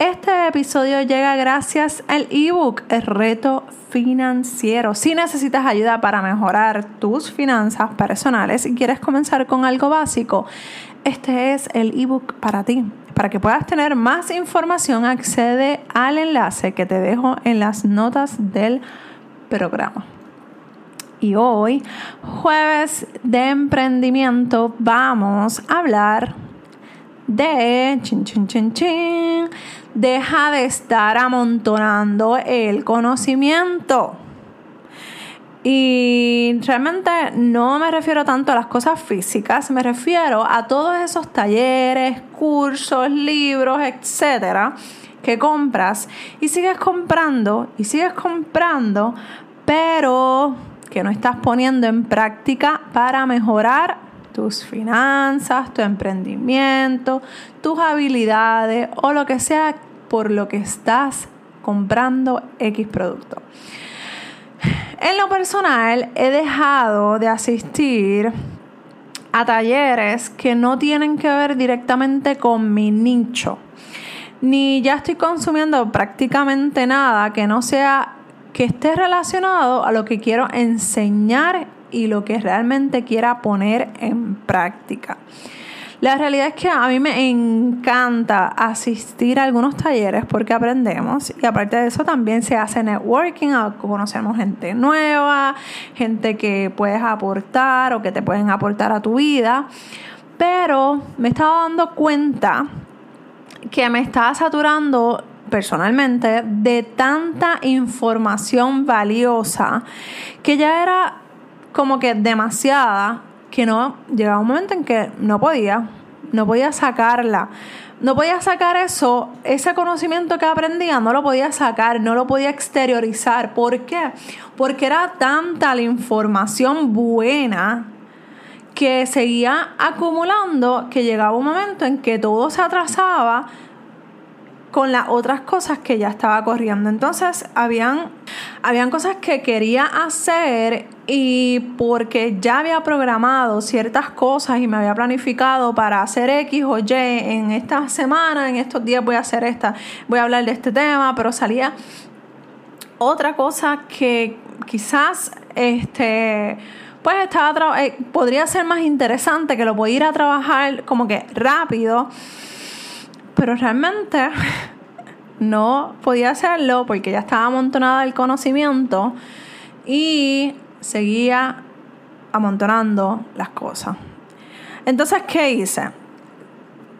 Este episodio llega gracias al ebook El reto financiero. Si necesitas ayuda para mejorar tus finanzas personales y quieres comenzar con algo básico, este es el ebook para ti. Para que puedas tener más información, accede al enlace que te dejo en las notas del programa. Y hoy, jueves de emprendimiento, vamos a hablar de chin, chin, chin, chin, deja de estar amontonando el conocimiento. Y realmente no me refiero tanto a las cosas físicas, me refiero a todos esos talleres, cursos, libros, etcétera, que compras y sigues comprando y sigues comprando, pero que no estás poniendo en práctica para mejorar tus finanzas, tu emprendimiento, tus habilidades o lo que sea por lo que estás comprando X producto. En lo personal, he dejado de asistir a talleres que no tienen que ver directamente con mi nicho. Ni ya estoy consumiendo prácticamente nada que no sea que esté relacionado a lo que quiero enseñar y lo que realmente quiera poner en práctica. La realidad es que a mí me encanta asistir a algunos talleres porque aprendemos y aparte de eso también se hace networking, conocemos gente nueva, gente que puedes aportar o que te pueden aportar a tu vida. Pero me estaba dando cuenta que me estaba saturando personalmente de tanta información valiosa que ya era como que demasiada que no llegaba un momento en que no podía, no podía sacarla. No podía sacar eso, ese conocimiento que aprendía, no lo podía sacar, no lo podía exteriorizar. ¿Por qué? Porque era tanta la información buena que seguía acumulando que llegaba un momento en que todo se atrasaba con las otras cosas que ya estaba corriendo. Entonces, habían, habían cosas que quería hacer y porque ya había programado ciertas cosas y me había planificado para hacer X o Y en esta semana, en estos días voy a hacer esta, voy a hablar de este tema, pero salía otra cosa que quizás este pues estaba eh, podría ser más interesante que lo podía ir a trabajar como que rápido pero realmente no podía hacerlo porque ya estaba amontonada el conocimiento y seguía amontonando las cosas. Entonces, ¿qué hice?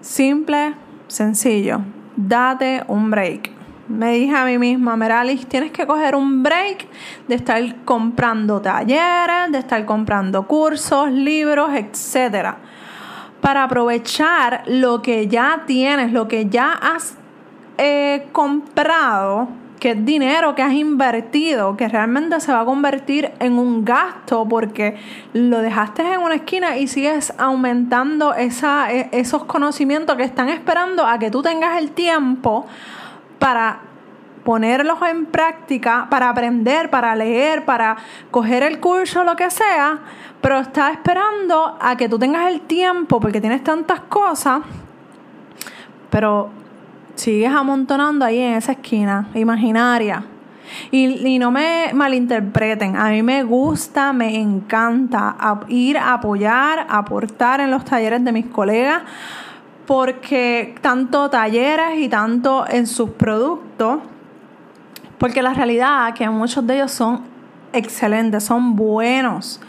Simple, sencillo, date un break. Me dije a mí misma, Meralis, tienes que coger un break de estar comprando talleres, de estar comprando cursos, libros, etcétera para aprovechar lo que ya tienes, lo que ya has eh, comprado, que es dinero que has invertido, que realmente se va a convertir en un gasto porque lo dejaste en una esquina y sigues aumentando e, esos conocimientos que están esperando a que tú tengas el tiempo para ponerlos en práctica, para aprender, para leer, para coger el curso, lo que sea, pero está esperando a que tú tengas el tiempo porque tienes tantas cosas, pero sigues amontonando ahí en esa esquina imaginaria. Y, y, no me malinterpreten, a mí me gusta, me encanta ir a apoyar, aportar en los talleres de mis colegas, porque tanto talleres y tanto en sus productos, porque la realidad es que muchos de ellos son excelentes, son buenos,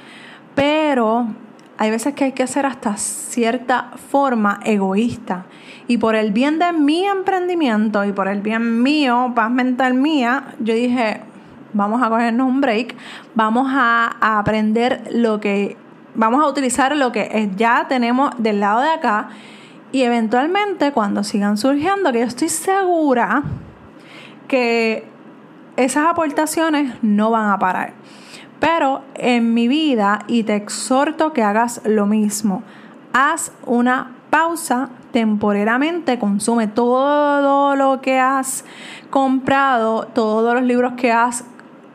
pero hay veces que hay que hacer hasta cierta forma egoísta. Y por el bien de mi emprendimiento y por el bien mío, paz mental mía, yo dije, vamos a cogernos un break, vamos a, aprender lo que, vamos a utilizar lo que ya tenemos del lado de acá y eventualmente cuando sigan surgiendo, que yo estoy segura que esas aportaciones no van a parar. Pero en mi vida, y te exhorto que hagas lo mismo, haz una pausa temporalmente, consume todo lo que has comprado, todos los libros que has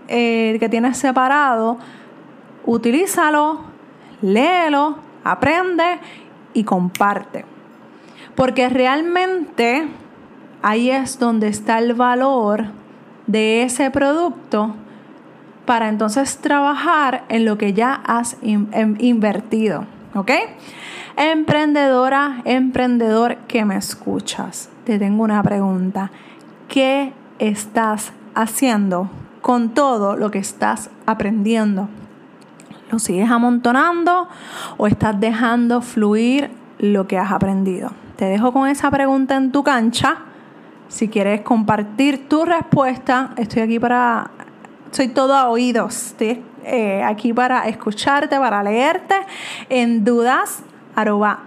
eh, que tienes separado, utilízalo, léelo, aprende y comparte. Porque realmente ahí es donde está el valor de ese producto para entonces trabajar en lo que ya has em, invertido. ¿Ok? Emprendedora, emprendedor que me escuchas, te tengo una pregunta. ¿Qué estás haciendo con todo lo que estás aprendiendo? ¿Lo sigues amontonando o estás dejando fluir lo que has aprendido? Te dejo con esa pregunta en tu cancha. Si quieres compartir tu respuesta, estoy aquí para... Soy todo a oídos. Estoy eh, aquí para escucharte, para leerte en dudas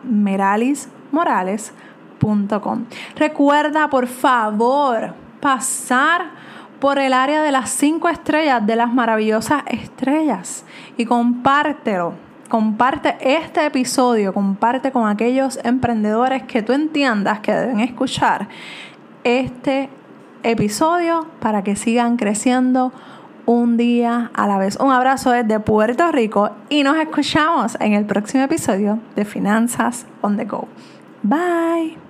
meralismorales.com. Recuerda, por favor, pasar por el área de las cinco estrellas, de las maravillosas estrellas, y compártelo. Comparte este episodio, comparte con aquellos emprendedores que tú entiendas que deben escuchar este episodio para que sigan creciendo un día a la vez. Un abrazo desde Puerto Rico y nos escuchamos en el próximo episodio de Finanzas on the Go. Bye.